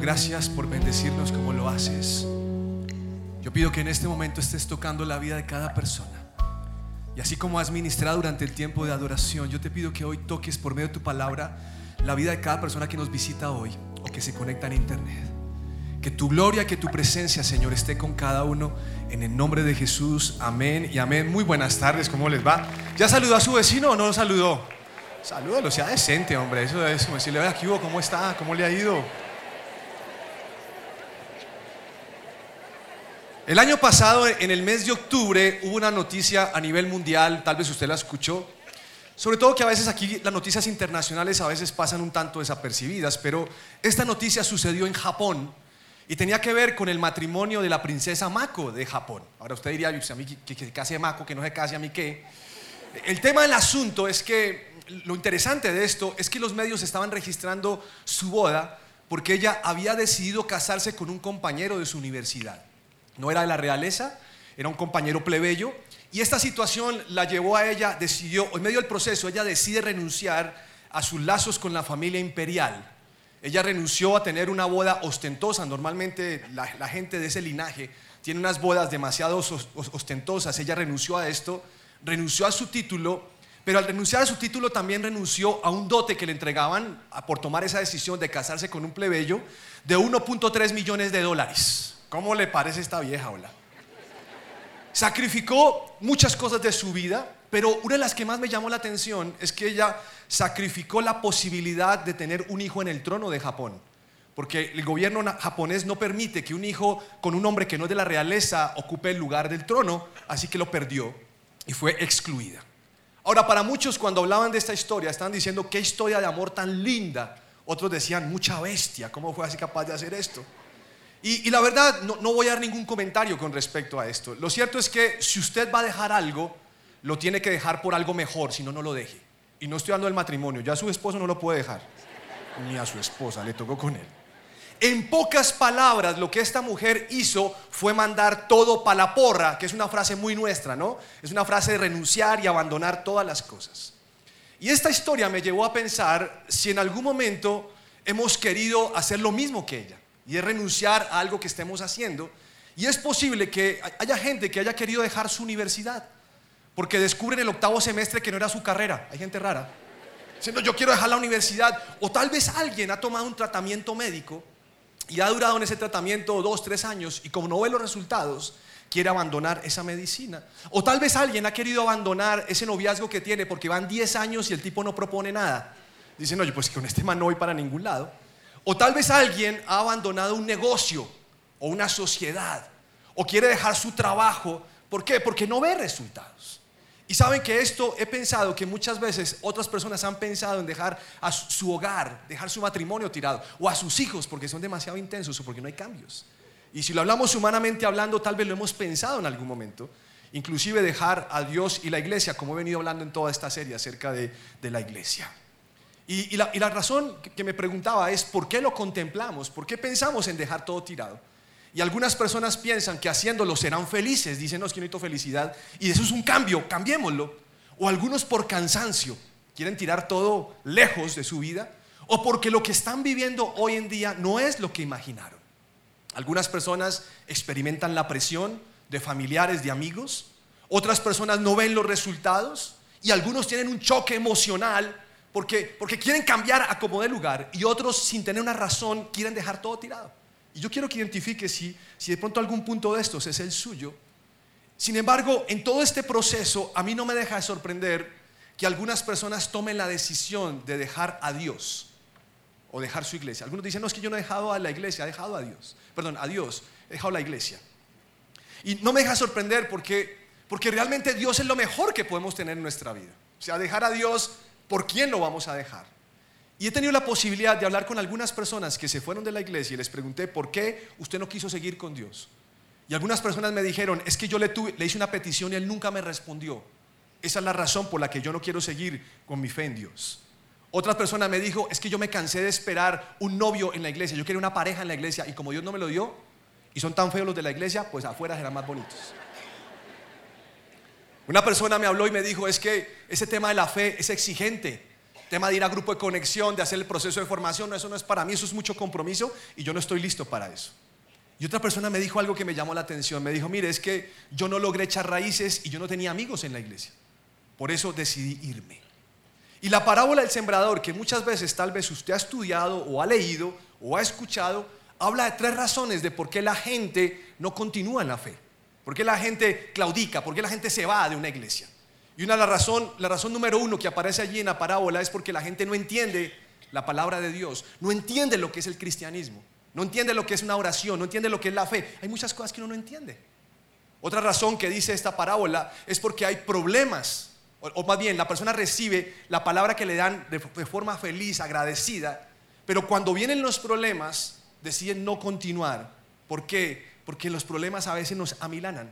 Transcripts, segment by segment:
Gracias por bendecirnos como lo haces. Yo pido que en este momento estés tocando la vida de cada persona. Y así como has ministrado durante el tiempo de adoración, yo te pido que hoy toques por medio de tu palabra la vida de cada persona que nos visita hoy o que se conecta en internet. Que tu gloria, que tu presencia, Señor, esté con cada uno en el nombre de Jesús. Amén y amén. Muy buenas tardes, ¿cómo les va? ¿Ya saludó a su vecino o no lo saludó? Salúdalo, sea decente, hombre. Eso es como decirle, vea, hubo? ¿Cómo está? ¿Cómo le ha ido? El año pasado, en el mes de octubre, hubo una noticia a nivel mundial, tal vez usted la escuchó, sobre todo que a veces aquí las noticias internacionales a veces pasan un tanto desapercibidas, pero esta noticia sucedió en Japón y tenía que ver con el matrimonio de la princesa Mako de Japón. Ahora usted diría, a mí que, que, se case Mako, que no se case a mí qué. El tema del asunto es que lo interesante de esto es que los medios estaban registrando su boda porque ella había decidido casarse con un compañero de su universidad. No era de la realeza, era un compañero plebeyo. Y esta situación la llevó a ella, decidió, en medio del proceso, ella decide renunciar a sus lazos con la familia imperial. Ella renunció a tener una boda ostentosa. Normalmente la, la gente de ese linaje tiene unas bodas demasiado ostentosas. Ella renunció a esto, renunció a su título pero al renunciar a su título también renunció a un dote que le entregaban por tomar esa decisión de casarse con un plebeyo de 1.3 millones de dólares. ¿Cómo le parece esta vieja, hola? Sacrificó muchas cosas de su vida, pero una de las que más me llamó la atención es que ella sacrificó la posibilidad de tener un hijo en el trono de Japón. Porque el gobierno japonés no permite que un hijo con un hombre que no es de la realeza ocupe el lugar del trono, así que lo perdió y fue excluida. Ahora, para muchos cuando hablaban de esta historia, estaban diciendo, qué historia de amor tan linda. Otros decían, mucha bestia, ¿cómo fue así capaz de hacer esto? Y, la verdad, no, no voy a dar ningún comentario con respecto a esto. Lo cierto es que si usted va a dejar algo, lo tiene que dejar por algo mejor, si no, no lo deje. Y no estoy hablando del matrimonio, ya su esposo no lo puede dejar, ni a su esposa, le tocó con él. En pocas palabras, lo que esta mujer hizo fue mandar todo para la porra, que es una frase muy nuestra, ¿no? Es una frase de renunciar y abandonar todas las cosas. Y esta historia me llevó a pensar si en algún momento hemos querido hacer lo mismo que ella, y es renunciar a algo que estemos haciendo. Y es posible que haya gente que haya querido dejar su universidad, porque descubren el octavo semestre que no era su carrera. Hay gente rara. Diciendo, yo quiero dejar la universidad. O tal vez alguien ha tomado un tratamiento médico y ha durado en ese tratamiento dos, tres años y como no ve los resultados, quiere abandonar esa medicina. O tal vez alguien ha querido abandonar ese noviazgo que tiene porque van 10 años y el tipo no propone nada. Dicen, oye, pues con este man no voy para ningún lado. O tal vez alguien ha abandonado un negocio o una sociedad o quiere dejar su trabajo. ¿Por qué? Porque no ve resultados. Y saben que esto he pensado que muchas veces otras personas han pensado en dejar a su hogar, dejar su matrimonio tirado, o a sus hijos porque son demasiado intensos o porque no hay cambios. Y si lo hablamos humanamente hablando, tal vez lo hemos pensado en algún momento. Inclusive dejar a Dios y la iglesia, como he venido hablando en toda esta serie acerca de, la iglesia. Y, la, razón que me preguntaba es, ¿por qué lo contemplamos? ¿Por qué pensamos en dejar todo tirado? Y algunas personas piensan que haciéndolo serán felices, dicen, no, es que necesito felicidad, y eso es un cambio, cambiémoslo. O algunos por cansancio, quieren tirar todo lejos de su vida, o porque lo que están viviendo hoy en día no es lo que imaginaron. Algunas personas experimentan la presión de familiares, de amigos, otras personas no ven los resultados, y algunos tienen un choque emocional porque, porque quieren cambiar a como de lugar, y otros sin tener una razón quieren dejar todo tirado. Y yo quiero que identifique si, si de pronto algún punto de estos es el suyo. Sin embargo, en todo este proceso, a mí no me deja de sorprender que algunas personas tomen la decisión de dejar a Dios o dejar su iglesia. Algunos dicen, no, es que yo no he dejado a la iglesia, he dejado a Dios. Perdón, a Dios, he dejado la iglesia. Y no me deja sorprender porque, porque realmente Dios es lo mejor que podemos tener en nuestra vida. O sea, dejar a Dios, ¿por quién lo vamos a dejar? Y he tenido la posibilidad de hablar con algunas personas que se fueron de la iglesia y les pregunté por qué usted no quiso seguir con Dios. Y algunas personas me dijeron, es que yo le, hice una petición y él nunca me respondió. Esa es la razón por la que yo no quiero seguir con mi fe en Dios. Otra persona me dijo, es que yo me cansé de esperar un novio en la iglesia, yo quería una pareja en la iglesia y como Dios no me lo dio y son tan feos los de la iglesia, pues afuera serán más bonitos. Una persona me habló y me dijo, es que ese tema de la fe es exigente tema de ir a grupo de conexión, de hacer el proceso de formación, no, eso no es para mí, eso es mucho compromiso y yo no estoy listo para eso. Y otra persona me dijo algo que me llamó la atención, me dijo, mire, es que yo no logré echar raíces y yo no tenía amigos en la iglesia, por eso decidí irme. Y la parábola del sembrador, que muchas veces tal vez usted ha estudiado o ha leído o ha escuchado, habla de tres razones de por qué la gente no continúa en la fe, por qué la gente claudica, por qué la gente se va de una iglesia. Y una la razón, la razón número uno que aparece allí en la parábola es porque la gente no entiende la palabra de Dios, no entiende lo que es el cristianismo, no entiende lo que es una oración, no entiende lo que es la fe. Hay muchas cosas que uno no entiende. Otra razón que dice esta parábola es porque hay problemas o, más bien la persona recibe la palabra que le dan de, forma feliz, agradecida, pero cuando vienen los problemas deciden no continuar. ¿Por qué? Porque los problemas a veces nos amilanan.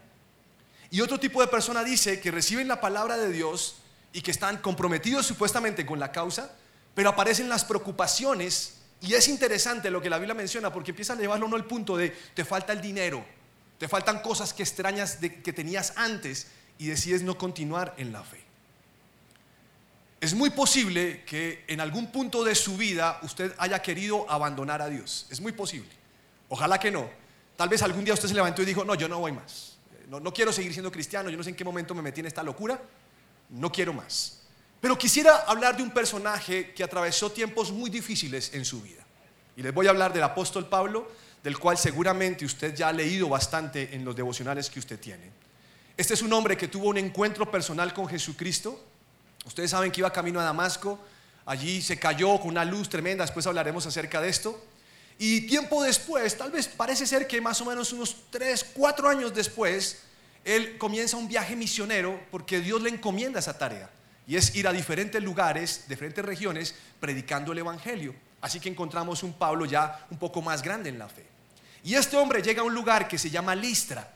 Y otro tipo de persona dice que reciben la palabra de Dios y que están comprometidos supuestamente con la causa, pero aparecen las preocupaciones y es interesante lo que la Biblia menciona porque empieza a llevarlo uno al punto de te falta el dinero, te faltan cosas que extrañas que tenías antes y decides no continuar en la fe. Es muy posible que en algún punto de su vida usted haya querido abandonar a Dios. Es muy posible. Ojalá que no. Tal vez algún día usted se levantó y dijo, no, yo no voy más. No, no quiero seguir siendo cristiano. Yo no sé en qué momento me metí en esta locura. No quiero más. Pero quisiera hablar de un personaje que atravesó tiempos muy difíciles en su vida. Y les voy a hablar del apóstol Pablo, del cual seguramente usted ya ha leído bastante en los devocionales que usted tiene. Este es un hombre que tuvo un encuentro personal con Jesucristo Ustedes saben que iba camino a Damasco, allí se cayó con una luz tremenda, después hablaremos acerca de esto. Y tiempo después, tal vez parece ser que más o menos unos 3, 4 años después, él comienza un viaje misionero porque Dios le encomienda esa tarea. Y es ir a diferentes lugares, diferentes regiones, predicando el Evangelio. Así que encontramos un Pablo ya un poco más grande en la fe. Y este hombre llega a un lugar que se llama Listra.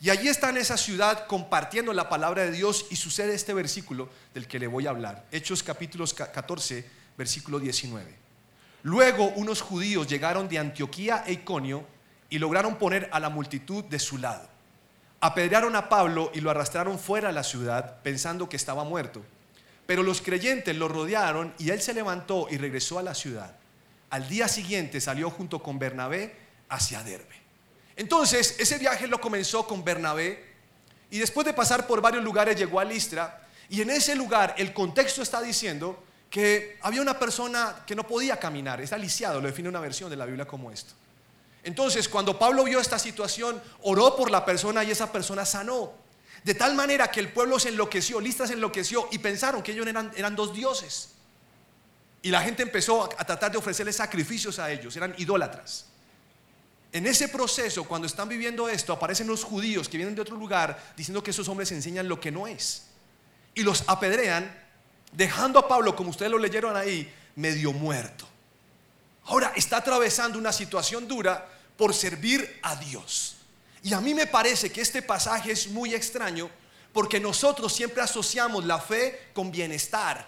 Y allí está en esa ciudad compartiendo la palabra de Dios y sucede este versículo del que le voy a hablar. Hechos capítulos 14, versículo 19. Luego unos judíos llegaron de Antioquía e Iconio y lograron poner a la multitud de su lado. Apedrearon a Pablo y lo arrastraron fuera de la ciudad pensando que estaba muerto. Pero los creyentes lo rodearon y él se levantó y regresó a la ciudad. Al día siguiente salió junto con Bernabé hacia Derbe. Entonces, ese viaje lo comenzó con Bernabé y después de pasar por varios lugares llegó a Listra y en ese lugar el contexto está diciendo que había una persona que no podía caminar, está lisiado, lo define una versión de la Biblia como esto. Entonces, cuando Pablo vio esta situación, oró por la persona y esa persona sanó. De tal manera que el pueblo se enloqueció, Listra se enloqueció y pensaron que ellos eran, eran dos dioses. Y la gente empezó a, tratar de ofrecerles sacrificios a ellos, eran idólatras. En ese proceso, cuando están viviendo esto, aparecen los judíos que vienen de otro lugar diciendo que esos hombres enseñan lo que no es. Y los apedrean, dejando a Pablo, como ustedes lo leyeron ahí, medio muerto. Ahora está atravesando una situación dura por servir a Dios. Y a mí me parece que este pasaje es muy extraño porque nosotros siempre asociamos la fe con bienestar.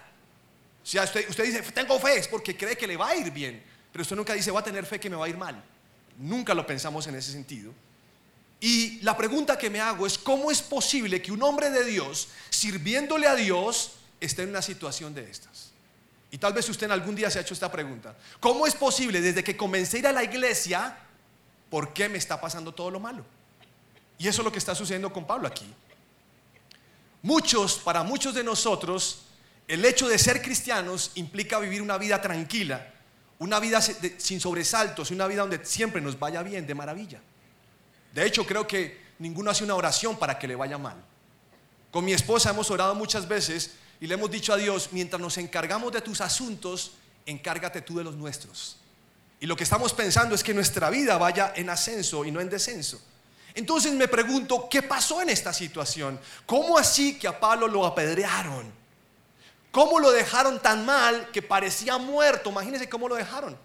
O sea, usted, usted dice, tengo fe, es porque cree que le va a ir bien. Pero usted nunca dice, voy a tener fe que me va a ir mal. Nunca lo pensamos en ese sentido. Y la pregunta que me hago es, ¿cómo es posible que un hombre de Dios, sirviéndole a Dios, esté en una situación de estas? Y tal vez usted en algún día se ha hecho esta pregunta. ¿Cómo es posible desde que comencé a ir a la iglesia, por qué me está pasando todo lo malo? Y eso es lo que está sucediendo con Pablo aquí. Muchos, para muchos de nosotros, el hecho de ser cristianos implica vivir una vida tranquila, una vida sin sobresaltos, una vida donde siempre nos vaya bien, de maravilla. De hecho, creo que ninguno hace una oración para que le vaya mal. Con mi esposa hemos orado muchas veces y le hemos dicho a Dios, mientras nos encargamos de tus asuntos, encárgate tú de los nuestros. Y lo que estamos pensando es que nuestra vida vaya en ascenso y no en descenso. Entonces me pregunto, ¿qué pasó en esta situación? ¿Cómo así que a Pablo lo apedrearon? ¿Cómo lo dejaron tan mal que parecía muerto? Imagínense cómo lo dejaron.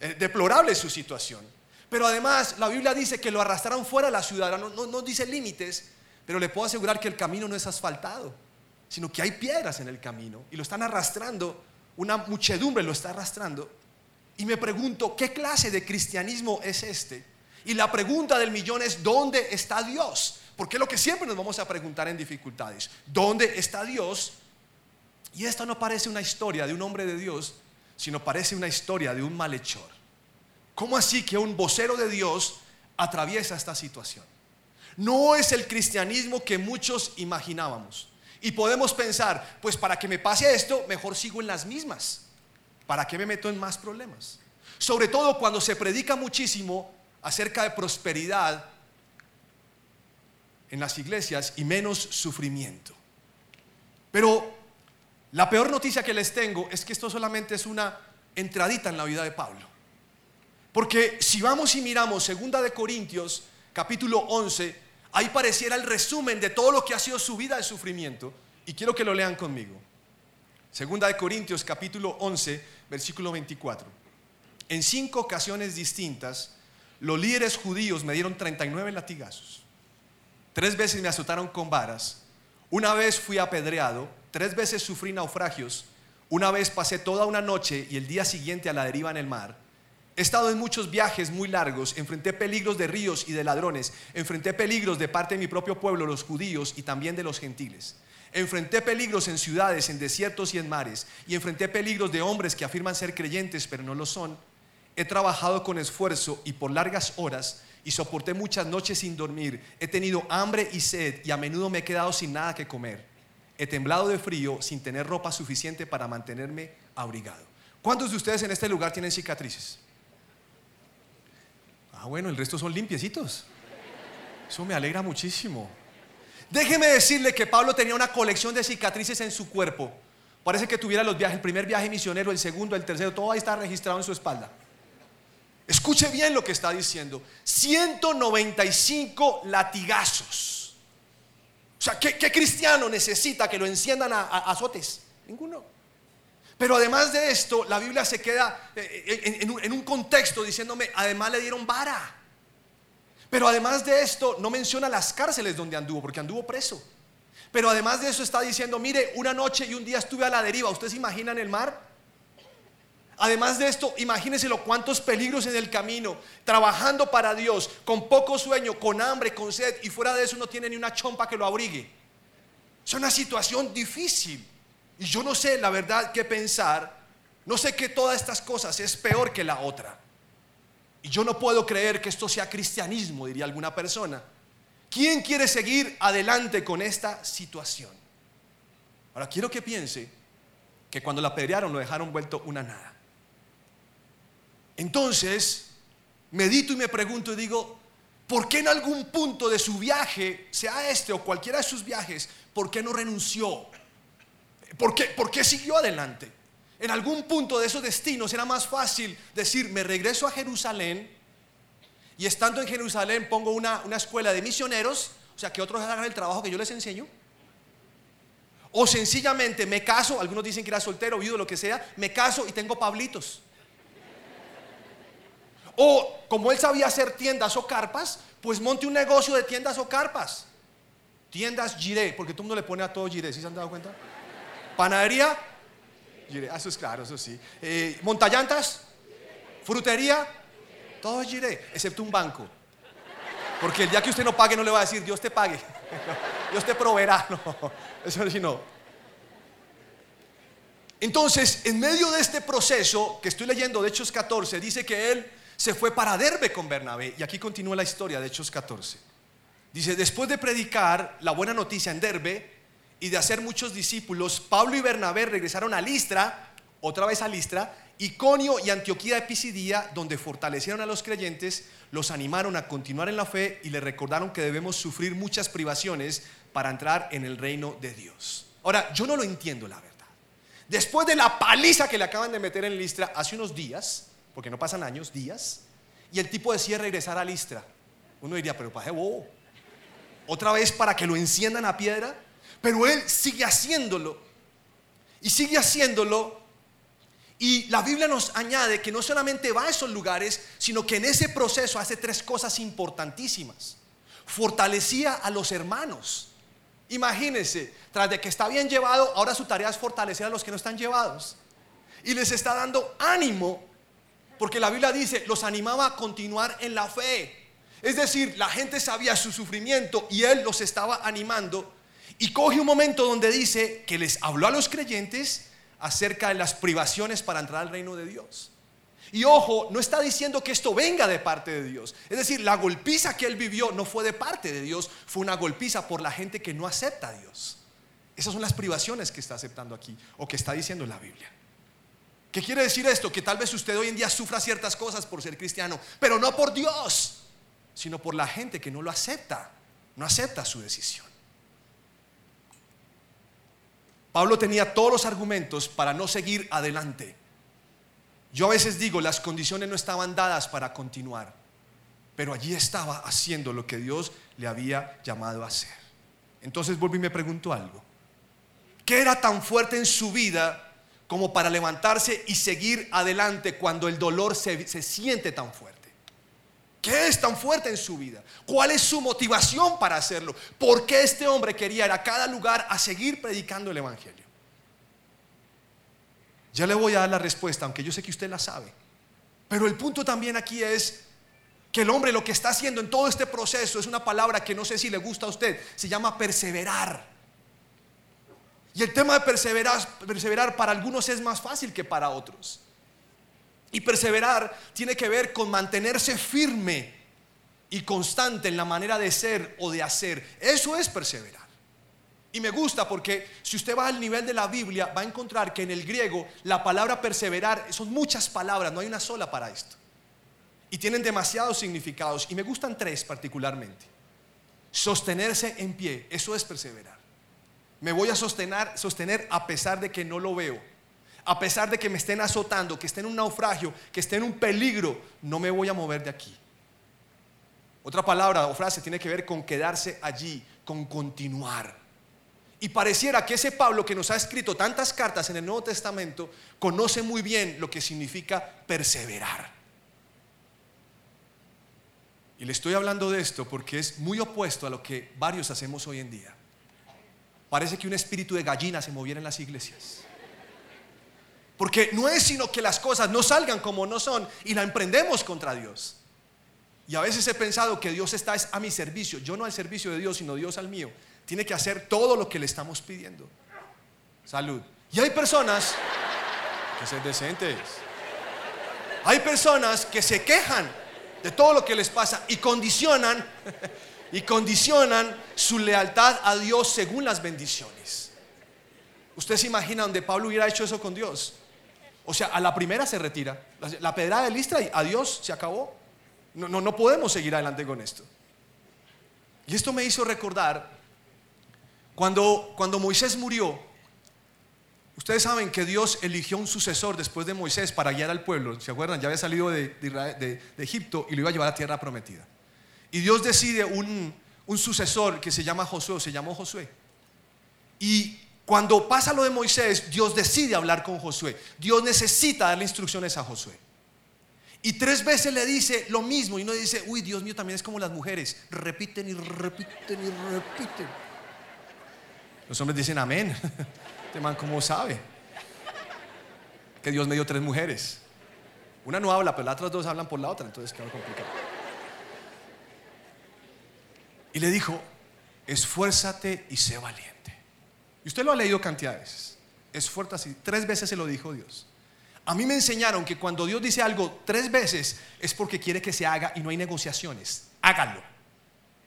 Eh, deplorable su situación. Pero además la Biblia dice que lo arrastraron fuera de la ciudad. No, no dice límites, pero le puedo asegurar que el camino no es asfaltado, sino que hay piedras en el camino y lo están arrastrando. Una muchedumbre lo está arrastrando. Y me pregunto, ¿qué clase de cristianismo es este? Y la pregunta del millón es, ¿dónde está Dios? Porque es lo que siempre nos vamos a preguntar en dificultades. ¿Dónde está Dios Y esta no parece una historia de un hombre de Dios, sino parece una historia de un malhechor. ¿Cómo así que un vocero de Dios atraviesa esta situación? No es el cristianismo que muchos imaginábamos. Y podemos pensar, pues para que me pase esto, mejor sigo en las mismas. ¿Para qué me meto en más problemas? Sobre todo cuando se predica muchísimo acerca de prosperidad en las iglesias y menos sufrimiento. Pero la peor noticia que les tengo es que esto solamente es una entradita en la vida de Pablo. Porque si vamos y miramos segunda de Corintios, capítulo 11, ahí pareciera el resumen de todo lo que ha sido su vida de sufrimiento y quiero que lo lean conmigo. Segunda de Corintios capítulo 11, versículo 24. En cinco ocasiones distintas, los líderes judíos me dieron 39 latigazos. Tres veces me azotaron con varas. Una vez fui apedreado Tres veces sufrí naufragios. Una vez pasé toda una noche y el día siguiente a la deriva en el mar. He estado en muchos viajes muy largos, enfrenté peligros de ríos y de ladrones, enfrenté peligros de parte de mi propio pueblo, los judíos, y también de los gentiles. Enfrenté peligros en ciudades, en desiertos y en mares, y enfrenté peligros de hombres que afirman ser creyentes, pero no lo son. He trabajado con esfuerzo y por largas horas, y soporté muchas noches sin dormir. He tenido hambre y sed, y a menudo me he quedado sin nada que comer. He temblado de frío sin tener ropa suficiente para mantenerme abrigado. ¿Cuántos de ustedes en este lugar tienen cicatrices? Ah, bueno, el resto son limpiecitos. Eso me alegra muchísimo. Déjeme decirle que Pablo tenía una colección de cicatrices en su cuerpo. Parece que tuviera los viajes, el primer viaje misionero, el segundo, el tercero, todo ahí está registrado en su espalda. Escuche bien lo que está diciendo. 195 latigazos. O sea, ¿qué, cristiano necesita que lo enciendan a, azotes? Ninguno. Pero además de esto, la Biblia se queda eh, eh, en, un contexto diciéndome, además le dieron vara. Pero además de esto, no menciona las cárceles donde anduvo, porque anduvo preso. Pero además de eso está diciendo, mire, una noche y un día estuve a la deriva. ¿Ustedes imaginan el mar? Además de esto, imagínense lo cuántos peligros en el camino, trabajando para Dios, con poco sueño, con hambre, con sed, y fuera de eso no tiene ni una chompa que lo abrigue. Es una situación difícil. Y yo no sé la verdad qué pensar. No sé que todas estas cosas es peor que la otra. Y yo no puedo creer que esto sea cristianismo, diría alguna persona. ¿Quién quiere seguir adelante con esta situación? Ahora quiero que piense que cuando la apedrearon lo dejaron vuelto una nada. Entonces, medito y me pregunto y digo, ¿por qué en algún punto de su viaje, sea este o cualquiera de sus viajes, por qué no renunció? ¿Por qué, por qué siguió adelante? En algún punto de esos destinos era más fácil decir, me regreso a Jerusalén y estando en Jerusalén pongo una, una escuela de misioneros, o sea, que otros hagan el trabajo que yo les enseño. O sencillamente me caso, algunos dicen que era soltero, viudo, lo que sea, me caso y tengo pablitos. O como él sabía hacer tiendas o carpas, pues monte un negocio de tiendas o carpas. Tiendas giré, porque todo el mundo le pone a todo giré, ¿sí se han dado cuenta? Panadería, giré, ah, eso es claro, eso sí. Eh, montallantas, frutería, todo giré, excepto un banco. Porque el día que usted no pague no le va a decir, Dios te pague, Dios te proveerá, no, eso sí no. Entonces, en medio de este proceso que estoy leyendo de Hechos 14, dice que él se fue para Derbe con Bernabé. Y aquí continúa la historia de Hechos 14. Dice, después de predicar la buena noticia en Derbe y de hacer muchos discípulos, Pablo y Bernabé regresaron a Listra, otra vez a Listra, Iconio y Antioquía de Pisidía, donde fortalecieron a los creyentes, los animaron a continuar en la fe y les recordaron que debemos sufrir muchas privaciones para entrar en el reino de Dios. Ahora, yo no lo entiendo, la verdad. Después de la paliza que le acaban de meter en Listra hace unos días, porque no pasan años, días, y el tipo decide regresar a Listra. Uno diría, pero paje bobo. Otra vez para que lo enciendan a piedra. Pero él sigue haciéndolo. Y sigue haciéndolo. Y la Biblia nos añade que no solamente va a esos lugares, sino que en ese proceso hace tres cosas importantísimas. Fortalecía a los hermanos. Imagínense, tras de que está bien llevado, ahora su tarea es fortalecer a los que no están llevados. Y les está dando ánimo porque la Biblia dice, los animaba a continuar en la fe. Es decir, la gente sabía su sufrimiento y él los estaba animando. Y coge un momento donde dice que les habló a los creyentes acerca de las privaciones para entrar al reino de Dios. Y ojo, no está diciendo que esto venga de parte de Dios. Es decir, la golpiza que él vivió no fue de parte de Dios, fue una golpiza por la gente que no acepta a Dios. Esas son las privaciones que está aceptando aquí o que está diciendo la Biblia. ¿Qué quiere decir esto? Que tal vez usted hoy en día sufra ciertas cosas por ser cristiano, pero no por Dios, sino por la gente que no lo acepta, no acepta su decisión. Pablo tenía todos los argumentos para no seguir adelante. Yo a veces digo, las condiciones no estaban dadas para continuar, pero allí estaba haciendo lo que Dios le había llamado a hacer. Entonces vuelvo y me pregunto algo. ¿Qué era tan fuerte en su vida como para levantarse y seguir adelante cuando el dolor se, se siente tan fuerte? ¿Qué es tan fuerte en su vida? ¿Cuál es su motivación para hacerlo? ¿Por qué este hombre quería ir a cada lugar a seguir predicando el Evangelio? Ya le voy a dar la respuesta, aunque yo sé que usted la sabe. Pero el punto también aquí es que el hombre lo que está haciendo en todo este proceso es una palabra que no sé si le gusta a usted, se llama perseverar. Y el tema de perseverar, perseverar para algunos es más fácil que para otros. Y perseverar tiene que ver con mantenerse firme y constante en la manera de ser o de hacer. Eso es perseverar. Y me gusta porque si usted va al nivel de la Biblia va a encontrar que en el griego la palabra perseverar son muchas palabras, no hay una sola para esto. Y tienen demasiados significados y me gustan tres particularmente. Sostenerse en pie, eso es perseverar. Me voy a sostener, sostener a pesar de que no lo veo a pesar de que me estén azotando, que esté en un naufragio, que esté en un peligro, no me voy a mover de aquí. Otra palabra o frase tiene que ver con quedarse allí, con continuar. Y pareciera que ese Pablo que nos ha escrito tantas cartas en el Nuevo Testamento conoce muy bien lo que significa perseverar. Y le estoy hablando de esto porque es muy opuesto a lo que varios hacemos hoy en día. Parece que un espíritu de gallina se moviera en las iglesias. Porque no es sino que las cosas no salgan como no son y la emprendemos contra Dios. Y a veces he pensado que Dios está a mi servicio, yo no al servicio de Dios, sino Dios al mío. Tiene que hacer todo lo que le estamos pidiendo. Salud. Y hay personas que son decentes. Hay personas que se quejan de todo lo que les pasa y condicionan y condicionan su lealtad a Dios según las bendiciones. Usted se imagina donde Pablo hubiera hecho eso con Dios. O sea, a la primera se retira. La pedrada de Listra y adiós, se acabó. No, no, no podemos seguir adelante con esto. Y esto me hizo recordar cuando, cuando Moisés murió. Ustedes saben que Dios eligió un sucesor después de Moisés para guiar al pueblo. ¿Se acuerdan? Ya había salido de, Egipto y lo iba a llevar a tierra prometida. Y Dios decide un, un sucesor que se llama Josué, se llamó Josué. Y cuando pasa lo de Moisés, Dios decide hablar con Josué. Dios necesita darle instrucciones a Josué. Y tres veces le dice lo mismo y no dice, uy, Dios mío, también es como las mujeres. Repiten y repiten y repiten. Los hombres dicen, amén. Este man, ¿cómo sabe? Que Dios me dio tres mujeres. Una no habla, pero las otras dos hablan por la otra, entonces queda complicado. Y le dijo, esfuérzate y sé valiente. Y usted lo ha leído cantidad de veces. Es fuerte así. Tres veces se lo dijo Dios. A mí me enseñaron que cuando Dios dice algo tres veces es porque quiere que se haga y no hay negociaciones. Hágalo.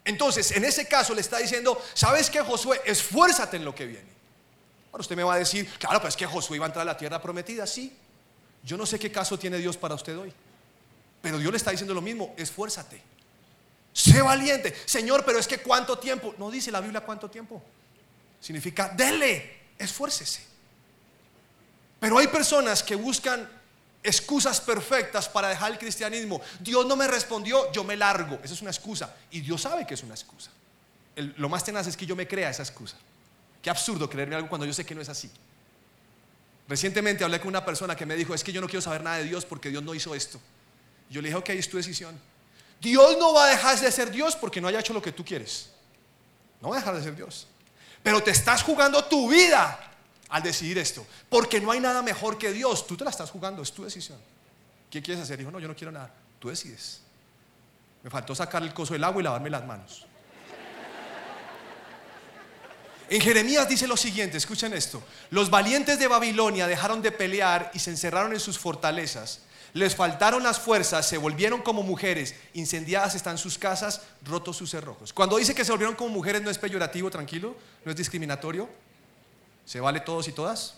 Entonces, en ese caso le está diciendo, ¿sabes qué, Josué? Esfuérzate en lo que viene. Ahora usted me va a decir, claro, pues es que Josué iba a entrar a la tierra prometida. Sí. Yo no sé qué caso tiene Dios para usted hoy. Pero Dios le está diciendo lo mismo, esfuérzate. Sé valiente. Señor, pero es que cuánto tiempo. No dice la Biblia cuánto tiempo. Significa, dele, esfuércese. Pero hay personas que buscan excusas perfectas para dejar el cristianismo. Dios no me respondió, yo me largo. Esa es una excusa. Y Dios sabe que es una excusa. lo más tenaz es que yo me crea esa excusa. Qué absurdo creerme algo cuando yo sé que no es así. Recientemente hablé con una persona que me dijo, es que yo no quiero saber nada de Dios porque Dios no hizo esto. Yo le dije, ok, es tu decisión. Dios no va a dejar de ser Dios porque no haya hecho lo que tú quieres. No va a dejar de ser Dios. Pero te estás jugando tu vida al decidir esto. Porque no hay nada mejor que Dios. Tú te la estás jugando, es tu decisión. ¿Qué quieres hacer? Dijo, no, yo no quiero nada. Tú decides. Me faltó sacar el coso del agua y lavarme las manos. En Jeremías dice lo siguiente, escuchen esto. Los valientes de Babilonia dejaron de pelear y se encerraron en sus fortalezas. Les faltaron las fuerzas, se volvieron como mujeres, incendiadas están sus casas, rotos sus cerrojos. Cuando dice que se volvieron como mujeres no es peyorativo, tranquilo, no es discriminatorio. ¿Se vale todos y todas?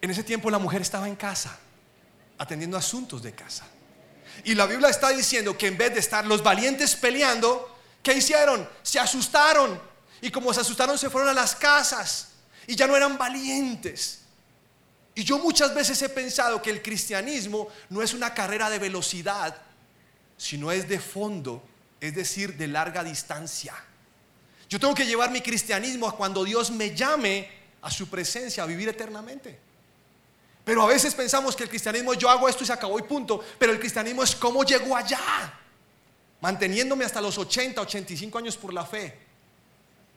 En ese tiempo la mujer estaba en casa, atendiendo asuntos de casa. Y la Biblia está diciendo que en vez de estar los valientes peleando, ¿qué hicieron? Se asustaron. Y como se asustaron, se fueron a las casas. Y ya no eran valientes. Y yo muchas veces he pensado que el cristianismo no es una carrera de velocidad, sino es de fondo, es decir, de larga distancia. Yo tengo que llevar mi cristianismo a cuando Dios me llame a su presencia, a vivir eternamente. Pero a veces pensamos que el cristianismo yo hago esto y se acabó y punto. Pero el cristianismo es cómo llego allá. Manteniéndome hasta los 80, 85 años por la fe.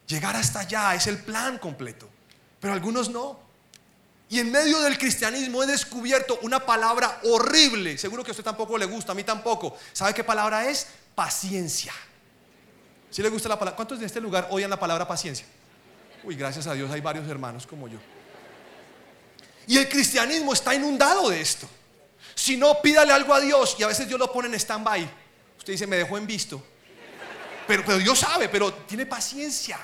Llegar hasta allá es el plan completo. Pero algunos no. Y en medio del cristianismo he descubierto una palabra horrible. Seguro que a usted tampoco le gusta, a mí tampoco. ¿Sabe qué palabra es? Paciencia. Si le gusta la palabra? ¿Cuántos de este lugar odian la palabra paciencia? Uy, gracias a Dios hay varios hermanos como yo. Y el cristianismo está inundado de esto. Si no, pídale algo a Dios y a veces Dios lo pone en stand-by. Usted dice, me dejó en visto. Pero, pero Dios sabe, pero tiene paciencia.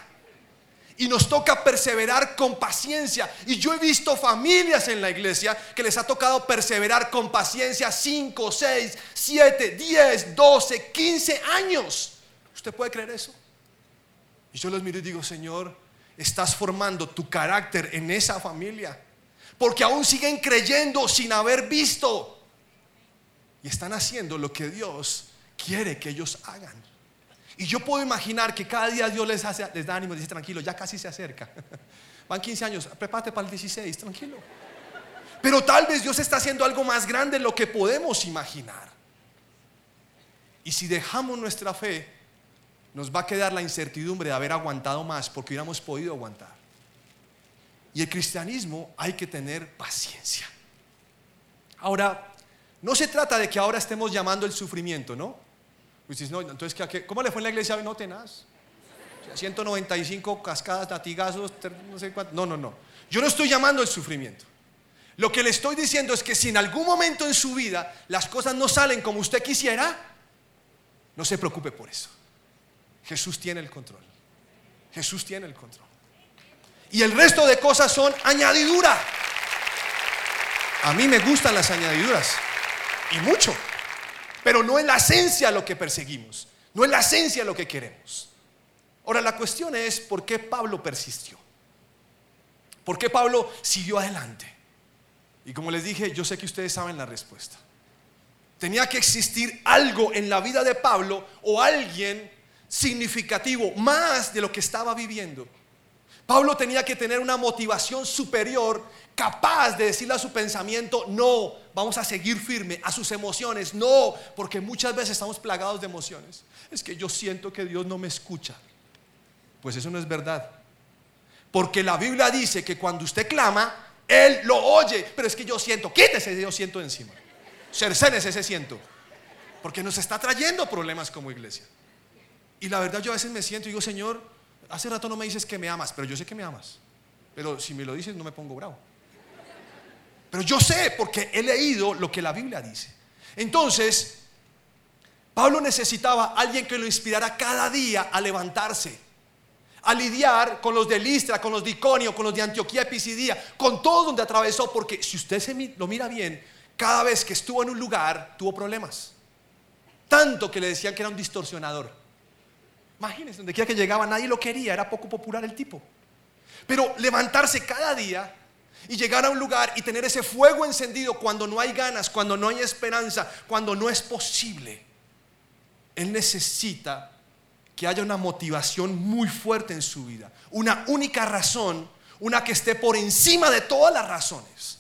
Y nos toca perseverar con paciencia. Y yo he visto familias en la iglesia que les ha tocado perseverar con paciencia 5, 6, 7, 10, 12, 15 años. ¿Usted puede creer eso? Y yo los miro y digo, Señor, estás formando tu carácter en esa familia porque aún siguen creyendo sin haber visto. Y están haciendo lo que Dios quiere que ellos hagan. Y yo puedo imaginar que cada día Dios les, hace, les da ánimo y dice, tranquilo, ya casi se acerca. Van 15 años, prepárate para el 16, tranquilo. Pero tal vez Dios está haciendo algo más grande de lo que podemos imaginar. Y si dejamos nuestra fe, nos va a quedar la incertidumbre de haber aguantado más porque hubiéramos podido aguantar. Y el cristianismo hay que tener paciencia. Ahora, no se trata de que ahora estemos llamando el sufrimiento, ¿no? Pues no, entonces, ¿cómo le fue en la iglesia? No tenaz. 195 cascadas, latigazos, no sé cuánto. No, no, no. Yo no estoy llamando el sufrimiento. Lo que le estoy diciendo es que si en algún momento en su vida las cosas no salen como usted quisiera, no se preocupe por eso. Jesús tiene el control. Jesús tiene el control. Y el resto de cosas son añadidura. A mí me gustan las añadiduras. Y mucho. Pero no es la esencia lo que perseguimos. No es la esencia lo que queremos. Ahora la cuestión es por qué Pablo persistió. ¿Por qué Pablo siguió adelante? Y como les dije, yo sé que ustedes saben la respuesta. Tenía que existir algo en la vida de Pablo o alguien significativo más de lo que estaba viviendo Pablo tenía que tener una motivación superior, capaz de decirle a su pensamiento, no, vamos a seguir firme, a sus emociones, no, porque muchas veces estamos plagados de emociones. Es que yo siento que Dios no me escucha. Pues eso no es verdad. Porque la Biblia dice que cuando usted clama, Él lo oye, pero es que yo siento, quítese ese yo siento encima. Cercenes ese siento. Porque nos está trayendo problemas como iglesia. Y la verdad yo a veces me siento y digo, Señor, hace rato no me dices que me amas, pero yo sé que me amas. Pero si me lo dices no me pongo bravo. Pero yo sé porque he leído lo que la Biblia dice. Entonces, Pablo necesitaba alguien que lo inspirara cada día a levantarse, a lidiar con los de Listra, con los de Iconio, con los de Antioquía y Pisidía, con todo donde atravesó, porque si usted se lo mira bien, cada vez que estuvo en un lugar tuvo problemas. Tanto que le decían que era un distorsionador. Imagínense, donde quiera que llegaba nadie lo quería, era poco popular el tipo. Pero levantarse cada día y llegar a un lugar y tener ese fuego encendido cuando no hay ganas, cuando no hay esperanza, cuando no es posible. Él necesita que haya una motivación muy fuerte en su vida, una única razón, una que esté por encima de todas las razones.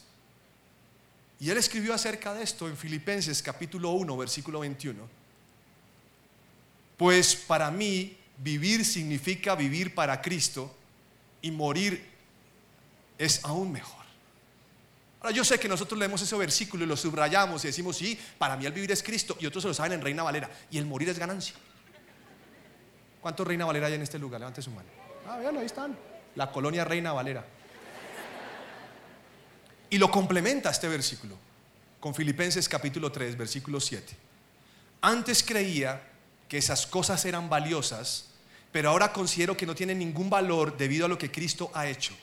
Y él escribió acerca de esto en Filipenses capítulo 1, versículo 21 pues para mí vivir significa vivir para Cristo y morir es aún mejor. Ahora yo sé que nosotros leemos ese versículo y lo subrayamos y decimos, sí, para mí el vivir es Cristo y otros se lo saben en Reina Valera y el morir es ganancia. ¿Cuántos Reina Valera hay en este lugar? Levante su mano. Ah, vean, ahí están. La colonia Reina Valera. Y lo complementa este versículo con Filipenses capítulo 3, versículo 7. Antes creía que esas cosas eran valiosas, pero ahora considero que no tienen ningún valor debido a lo que Cristo ha hecho.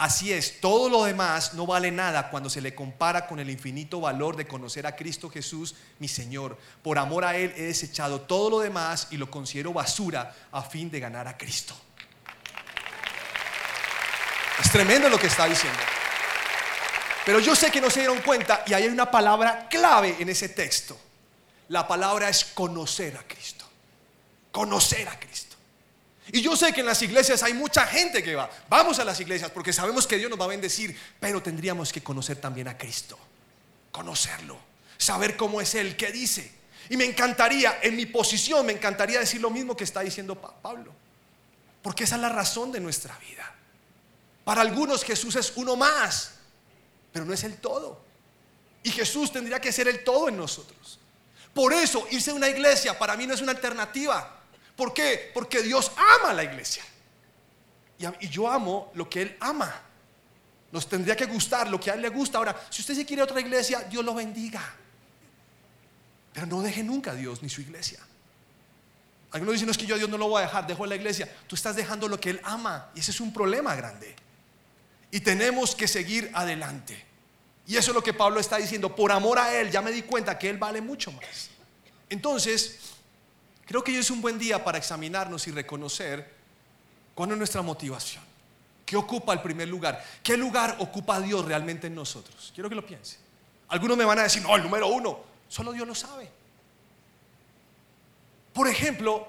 Así es, todo lo demás no vale nada cuando se le compara con el infinito valor de conocer a Cristo Jesús, mi Señor. Por amor a Él he desechado todo lo demás y lo considero basura a fin de ganar a Cristo. Es tremendo lo que está diciendo. Pero yo sé que no se dieron cuenta y hay una palabra clave en ese texto. La palabra es conocer a Cristo. Conocer a Cristo. Y yo sé que en las iglesias hay mucha gente que va. Vamos a las iglesias porque sabemos que Dios nos va a bendecir, pero tendríamos que conocer también a Cristo. Conocerlo. Saber cómo es Él, qué dice. Y me encantaría, en mi posición, me encantaría decir lo mismo que está diciendo Pablo. Porque esa es la razón de nuestra vida. Para algunos Jesús es uno más pero no es el todo. Y Jesús tendría que ser el todo en nosotros. Por eso irse a una iglesia para mí no es una alternativa. ¿Por qué? Porque Dios ama a la iglesia. Y, yo amo lo que Él ama. Nos tendría que gustar lo que a Él le gusta. Ahora, si usted se quiere otra iglesia, Dios lo bendiga. Pero no deje nunca a Dios ni su iglesia. Algunos dicen, no es que yo a Dios no lo voy a dejar, dejo la iglesia. Tú estás dejando lo que Él ama. Y ese es un problema grande. Y tenemos que seguir adelante. Y eso es lo que Pablo está diciendo. Por amor a Él, ya me di cuenta que Él vale mucho más. Entonces, creo que hoy es un buen día para examinarnos y reconocer cuál es nuestra motivación. ¿Qué ocupa el primer lugar? ¿Qué lugar ocupa Dios realmente en nosotros? Quiero que lo piense. Algunos me van a decir, no, el número uno, solo Dios lo sabe. Por ejemplo,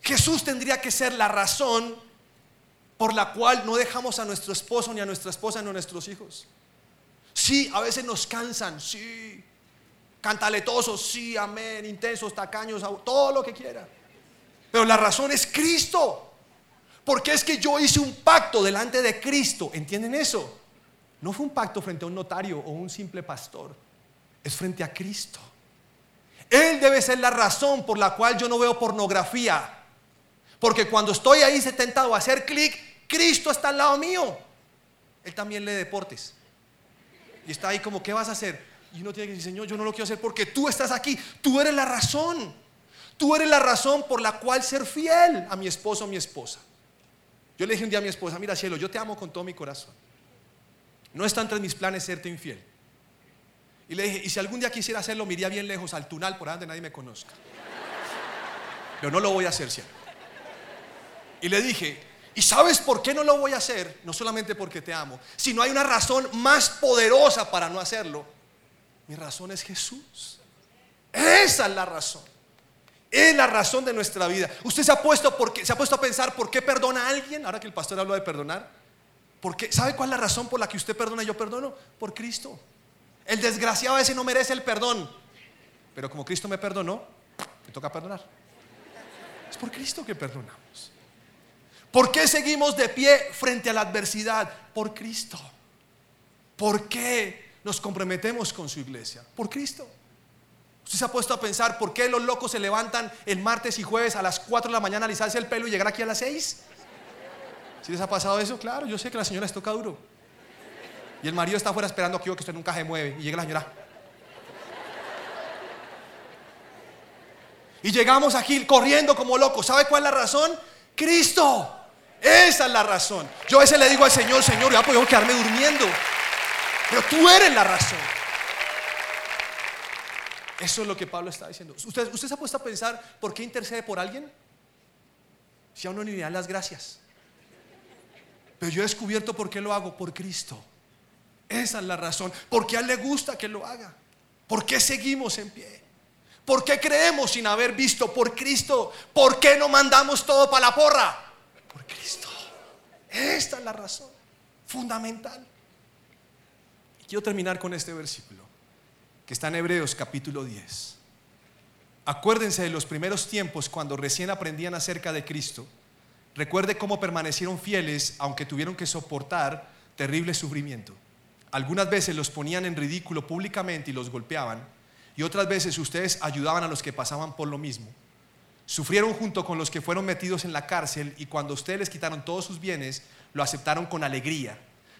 Jesús tendría que ser la razón por la cual no dejamos a nuestro esposo ni a nuestra esposa ni a nuestros hijos. Sí, a veces nos cansan, sí. Cantaletosos, sí, amén, intensos, tacaños, todo lo que quiera. Pero la razón es Cristo. Porque es que yo hice un pacto delante de Cristo. ¿Entienden eso? No fue un pacto frente a un notario o un simple pastor. Es frente a Cristo. Él debe ser la razón por la cual yo no veo pornografía. Porque cuando estoy ahí tentado a hacer clic, Cristo está al lado mío. Él también lee deportes. Y está ahí como, ¿qué vas a hacer? Y uno tiene que decir, Señor, yo no lo quiero hacer porque tú estás aquí. Tú eres la razón. Tú eres la razón por la cual ser fiel a mi esposo o mi esposa. Yo le dije un día a mi esposa, mira cielo, yo te amo con todo mi corazón. No está entre mis planes serte infiel. Y le dije, y si algún día quisiera hacerlo, me iría bien lejos al tunal por donde nadie me conozca. Pero no lo voy a hacer, cielo. Y le dije, ¿y sabes por qué no lo voy a hacer? No solamente porque te amo, sino hay una razón más poderosa para no hacerlo. Mi razón es Jesús. Esa es la razón. Es la razón de nuestra vida. Usted se ha puesto porque se ha puesto a pensar por qué perdona a alguien, ahora que el pastor habló de perdonar. Porque ¿sabe cuál es la razón por la que usted perdona y yo perdono? Por Cristo. El desgraciado ese no merece el perdón. Pero como Cristo me perdonó, me toca perdonar. Es por Cristo que perdonamos. ¿Por qué seguimos de pie frente a la adversidad? Por Cristo. ¿Por qué nos comprometemos con su iglesia? Por Cristo. ¿Usted se ha puesto a pensar por qué los locos se levantan el martes y jueves a las 4 de la mañana a alisarse el pelo y llegar aquí a las 6? ¿Si les ha pasado eso? Claro, yo sé que la señora les toca duro. Y el marido está afuera esperando que, que usted nunca se mueve. Y llega la señora. Y llegamos aquí corriendo como locos. ¿Sabe cuál es la razón? Cristo. Esa es la razón. Yo a veces le digo al Señor, Señor, ya puedo quedarme durmiendo. Pero tú eres la razón. Eso es lo que Pablo está diciendo. ¿Usted, se ha puesto a pensar por qué intercede por alguien? Si a uno ni le dan las gracias. Pero yo he descubierto por qué lo hago, por Cristo. Esa es la razón. Porque a Él le gusta que lo haga. ¿Por qué seguimos en pie? ¿Por qué creemos sin haber visto por Cristo? ¿Por qué no mandamos todo para la porra? Por Cristo. Esta es la razón fundamental. Quiero terminar con este versículo que está en Hebreos capítulo 10. Acuérdense de los primeros tiempos cuando recién aprendían acerca de Cristo. Recuerde cómo permanecieron fieles aunque tuvieron que soportar terrible sufrimiento. Algunas veces los ponían en ridículo públicamente y los golpeaban, y otras veces ustedes ayudaban a los que pasaban por lo mismo. sufrieron junto con los que fueron metidos en la cárcel y cuando ustedes les quitaron todos sus bienes, lo aceptaron con alegría.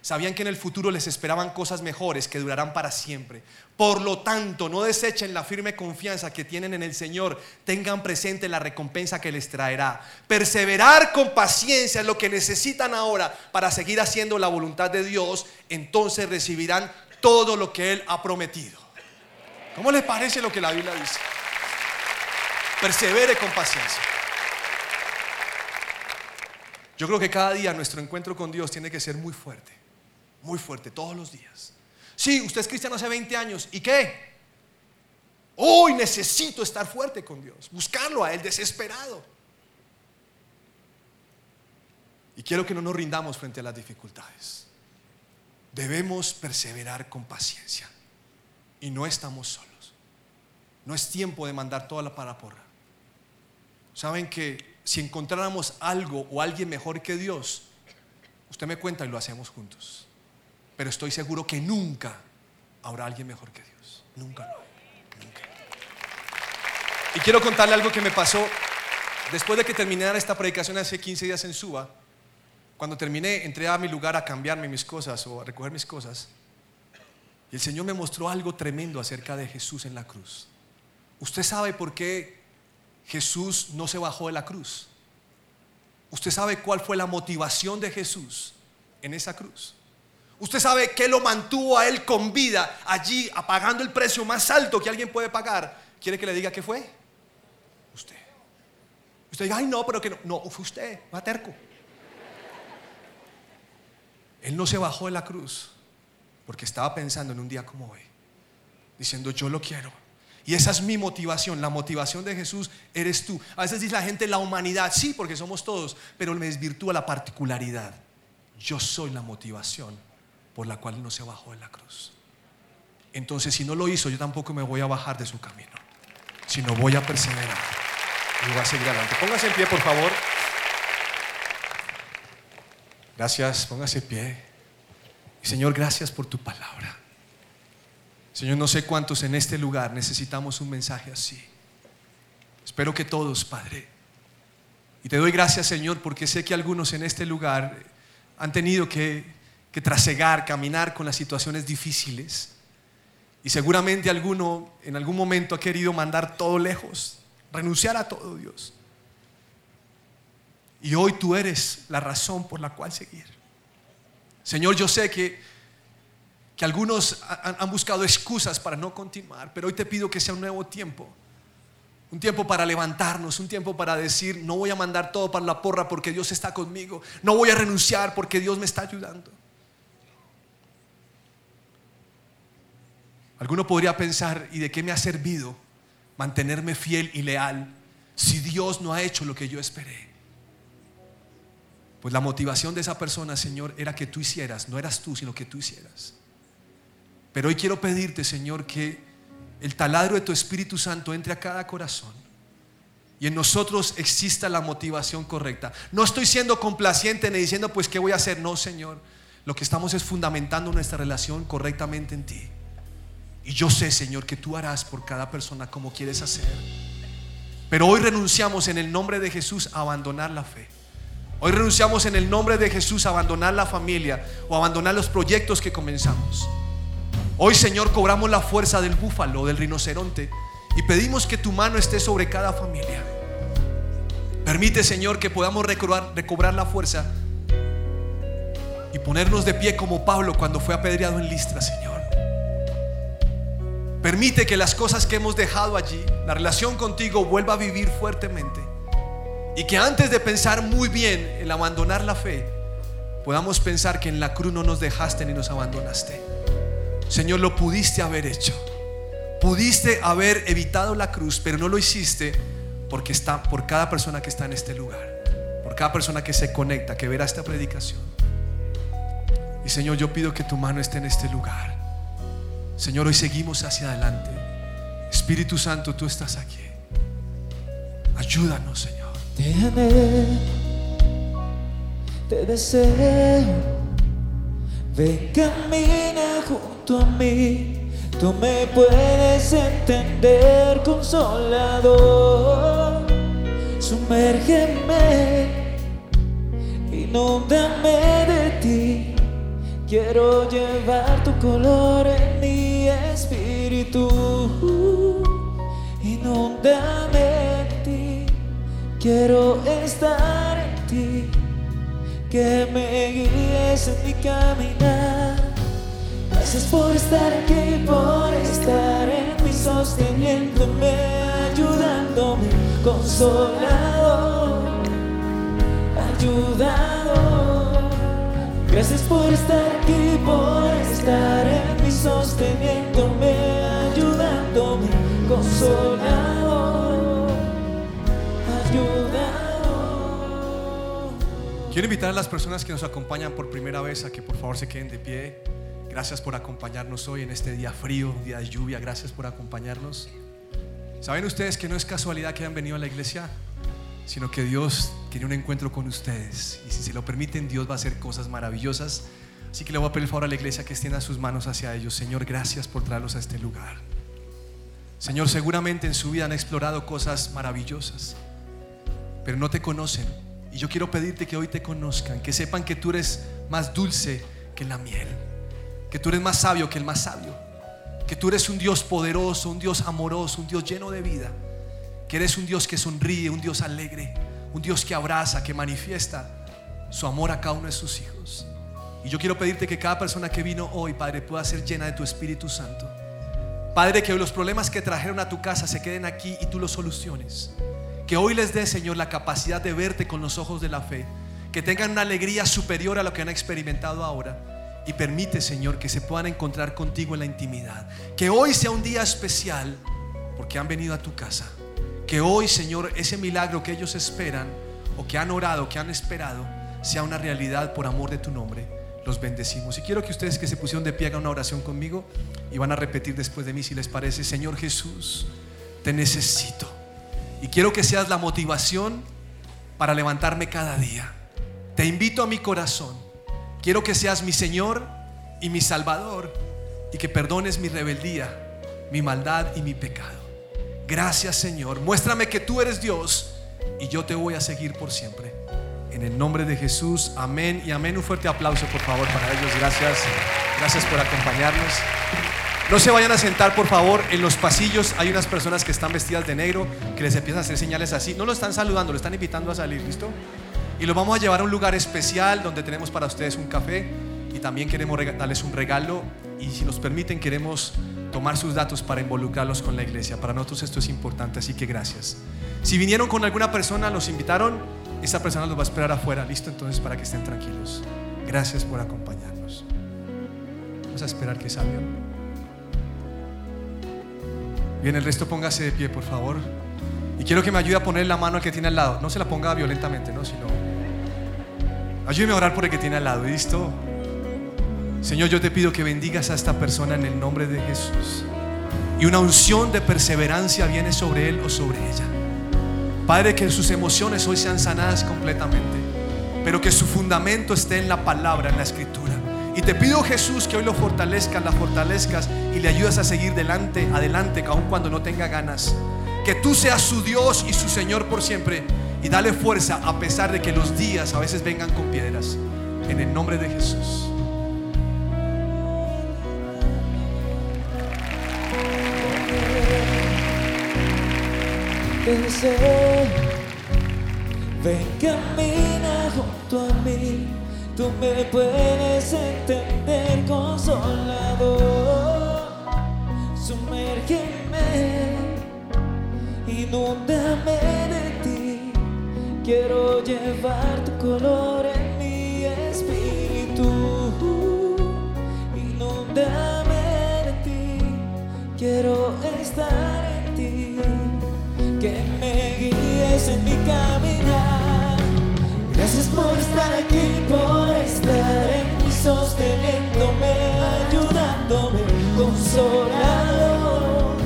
Sabían que en el futuro les esperaban cosas mejores que durarán para siempre. Por lo tanto, no desechen la firme confianza que tienen en el Señor. Tengan presente la recompensa que les traerá. Perseverar con paciencia es lo que necesitan ahora para seguir haciendo la voluntad de Dios. Entonces recibirán todo lo que Él ha prometido. ¿Cómo les parece lo que la Biblia dice? Persevere con paciencia. Yo creo que cada día nuestro encuentro con Dios tiene que ser muy fuerte, muy fuerte, todos los días. Sí, usted es cristiano hace 20 años, ¿y qué? Hoy necesito estar fuerte con Dios, buscarlo a Él desesperado. Y quiero que no nos rindamos frente a las dificultades. Debemos perseverar con paciencia. Y no estamos solos. No es tiempo de mandar toda la paraporra. Saben que si encontráramos algo o alguien mejor que Dios, usted me cuenta y lo hacemos juntos. Pero estoy seguro que nunca habrá alguien mejor que Dios. Nunca Nunca. Y quiero contarle algo que me pasó después de que terminara esta predicación hace 15 días en Suba. Cuando terminé, entré a mi lugar a cambiarme mis cosas o a recoger mis cosas. Y el Señor me mostró algo tremendo acerca de Jesús en la cruz. ¿Usted sabe por qué Jesús no se bajó de la cruz? ¿Usted sabe cuál fue la motivación de Jesús en esa cruz? ¿Usted sabe qué lo mantuvo a él con vida allí, apagando el precio más alto que alguien puede pagar? ¿Quiere que le diga qué fue? Usted. Usted diga, ay no, pero que no. No, fue usted, va terco. Él no se bajó de la cruz porque estaba pensando en un día como hoy, diciendo, yo lo quiero. Y esa es mi motivación, la motivación de Jesús eres tú. A veces dice la gente la humanidad, sí, porque somos todos, pero me desvirtúa la particularidad. Yo soy la motivación por la cual no se bajó de la cruz. Entonces, si no lo hizo, yo tampoco me voy a bajar de su camino, sino voy a perseverar y voy a seguir adelante. Póngase en pie, por favor. Gracias, póngase pie. Señor, gracias por tu palabra. Señor, no sé cuántos en este lugar necesitamos un mensaje así. Espero que todos, Padre. Y te doy gracias, Señor, porque sé que algunos en este lugar han tenido que, trasegar, caminar con las situaciones difíciles. Y seguramente alguno en algún momento ha querido mandar todo lejos, renunciar a todo, Dios. Y hoy tú eres la razón por la cual seguir. Señor, yo sé que, que algunos han buscado excusas para no continuar, pero hoy te pido que sea un nuevo tiempo. Un tiempo para levantarnos, un tiempo para decir, no voy a mandar todo para la porra porque Dios está conmigo. No voy a renunciar porque Dios me está ayudando. Alguno podría pensar, ¿y de qué me ha servido mantenerme fiel y leal si Dios no ha hecho lo que yo esperé? Pues la motivación de esa persona, Señor, era que tú hicieras, no eras tú, sino que tú hicieras. Pero hoy quiero pedirte, Señor, que el taladro de tu Espíritu Santo entre a cada corazón y en nosotros exista la motivación correcta. No estoy siendo complaciente ni diciendo, pues, ¿qué voy a hacer? No, Señor. Lo que estamos es fundamentando nuestra relación correctamente en ti. Y yo sé, Señor, que tú harás por cada persona como quieres hacer. Pero hoy renunciamos en el nombre de Jesús a abandonar la fe. Hoy renunciamos en el nombre de Jesús a abandonar la familia o abandonar los proyectos que comenzamos. Hoy, Señor, cobramos la fuerza del búfalo, del rinoceronte y pedimos que tu mano esté sobre cada familia. Permite, Señor, que podamos recobrar, recobrar la fuerza y ponernos de pie como Pablo cuando fue apedreado en Listra, Señor. Permite que las cosas que hemos dejado allí, la relación contigo, vuelva a vivir fuertemente. Y que antes de pensar muy bien en abandonar la fe, podamos pensar que en la cruz no nos dejaste ni nos abandonaste. Señor, lo pudiste haber hecho. Pudiste haber evitado la cruz, pero no lo hiciste porque está por cada persona que está en este lugar, por cada persona que se conecta, que verá esta predicación. Y Señor, yo pido que tu mano esté en este lugar. Señor, hoy seguimos hacia adelante. Espíritu Santo, tú estás aquí. Ayúdanos, Señor. Te amé, te deseo. Ven, camina junto a mí. Tú me puedes entender, consolador. Sumérgeme, inúndame de ti. Quiero llevar tu color en mi espíritu. Inúndame en ti. Quiero estar en ti. Que me guíes en mi caminar. Gracias por estar aquí, por estar en mí, sosteniéndome, ayudándome, consolador, ayudador. Gracias por estar aquí, por estar en mí, sosteniéndome, ayudándome, consolador, ayudador. Quiero invitar a las personas que nos acompañan por primera vez a que por favor se queden de pie. Gracias por acompañarnos hoy en este día frío, día de lluvia. Gracias por acompañarnos. ¿Saben ustedes que no es casualidad que hayan venido a la iglesia? Sino que Dios tiene un encuentro con ustedes. Y si se lo permiten, Dios va a hacer cosas maravillosas. Así que le voy a pedir el favor a la iglesia que extienda sus manos hacia ellos. Señor, gracias por traerlos a este lugar. Señor, seguramente en su vida han explorado cosas maravillosas, pero no te conocen. Y yo quiero pedirte que hoy te conozcan, que sepan que tú eres más dulce que la miel, que tú eres más sabio que el más sabio, que tú eres un Dios poderoso, un Dios amoroso, un Dios lleno de vida, que eres un Dios que sonríe, un Dios alegre, un Dios que abraza, que manifiesta su amor a cada uno de sus hijos. Y yo quiero pedirte que cada persona que vino hoy, Padre, pueda ser llena de tu Espíritu Santo. Padre, que los problemas que trajeron a tu casa se queden aquí y tú los soluciones. Que hoy les dé, Señor, la capacidad de verte con los ojos de la fe. Que tengan una alegría superior a lo que han experimentado ahora. Y permite, Señor, que se puedan encontrar contigo en la intimidad. Que hoy sea un día especial porque han venido a tu casa. Que hoy, Señor, ese milagro que ellos esperan o que han orado, que han esperado, sea una realidad por amor de tu nombre. Los bendecimos. Y quiero que ustedes que se pusieron de pie hagan una oración conmigo y van a repetir después de mí si les parece. Señor Jesús, te necesito. Y quiero que seas la motivación para levantarme cada día. Te invito a mi corazón. Quiero que seas mi Señor y mi Salvador y que perdones mi rebeldía, mi maldad y mi pecado. Gracias Señor. Muéstrame que tú eres Dios y yo te voy a seguir por siempre. En el nombre de Jesús, amén y amén. Un fuerte aplauso por favor para ellos. Gracias. Gracias por acompañarnos. No se vayan a sentar, por favor, en los pasillos. Hay unas personas que están vestidas de negro que les empiezan a hacer señales así. No lo están saludando, lo están invitando a salir, ¿listo? Y lo vamos a llevar a un lugar especial donde tenemos para ustedes un café y también queremos darles un regalo. Y si nos permiten, queremos tomar sus datos para involucrarlos con la iglesia. Para nosotros esto es importante, así que gracias. Si vinieron con alguna persona, los invitaron, esa persona los va a esperar afuera, ¿listo? Entonces, para que estén tranquilos. Gracias por acompañarnos. Vamos a esperar que salgan. Bien, el resto póngase de pie, por favor. Y quiero que me ayude a poner la mano al que tiene al lado. No se la ponga violentamente, ¿no? Sino. Ayúdeme a orar por el que tiene al lado, ¿listo? Señor, yo te pido que bendigas a esta persona en el nombre de Jesús. Y una unción de perseverancia viene sobre él o sobre ella. Padre, que sus emociones hoy sean sanadas completamente, pero que su fundamento esté en la palabra, en la escritura. Y te pido Jesús que hoy lo fortalezcas, la fortalezcas y le ayudas a seguir delante, adelante, aun cuando no tenga ganas. Que tú seas su Dios y su Señor por siempre. Y dale fuerza a pesar de que los días a veces vengan con piedras. En el nombre de Jesús. Pensé, ven camina junto a mí, tú me puedes entender consolador, sumérgeme, inúndame de ti, quiero llevar tu color en mi espíritu, inúndame de ti, quiero estar en mi caminar. Gracias por estar aquí, por estar en mí, sosteniéndome, ayudándome, consolador,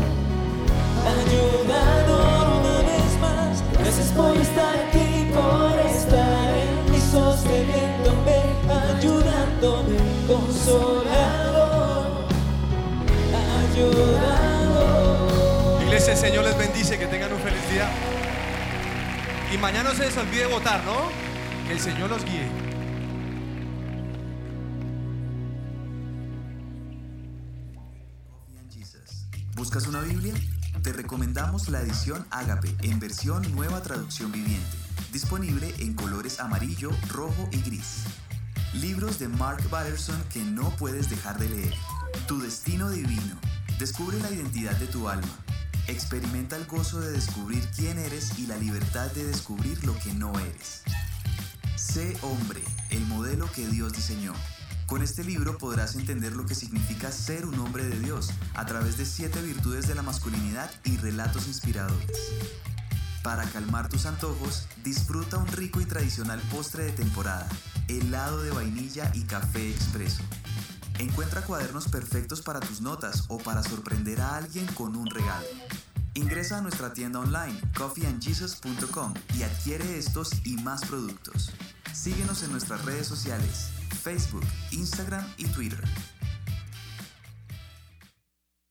ayudador una vez más. Gracias por estar aquí, por estar en mí, sosteniéndome, ayudándome, consolador, ayudador. Iglesia, el Señor les bendice, que tengan un feliz día. Y mañana no se les olvide votar, ¿no? Que el Señor los guíe. ¿Buscas una Biblia? Te recomendamos la edición Ágape en versión nueva traducción viviente, disponible en colores amarillo, rojo y gris. Libros de Mark Batterson que no puedes dejar de leer. Tu destino divino. Descubre la identidad de tu alma. Experimenta el gozo de descubrir quién eres y la libertad de descubrir lo que no eres. Sé hombre, el modelo que Dios diseñó. Con este libro podrás entender lo que significa ser un hombre de Dios a través de siete virtudes de la masculinidad y relatos inspiradores. Para calmar tus antojos, disfruta un rico y tradicional postre de temporada, helado de vainilla y café expreso. Encuentra cuadernos perfectos para tus notas o para sorprender a alguien con un regalo. Ingresa a nuestra tienda online coffeeandjesus.com y adquiere estos y más productos. Síguenos en nuestras redes sociales, Facebook, Instagram y Twitter.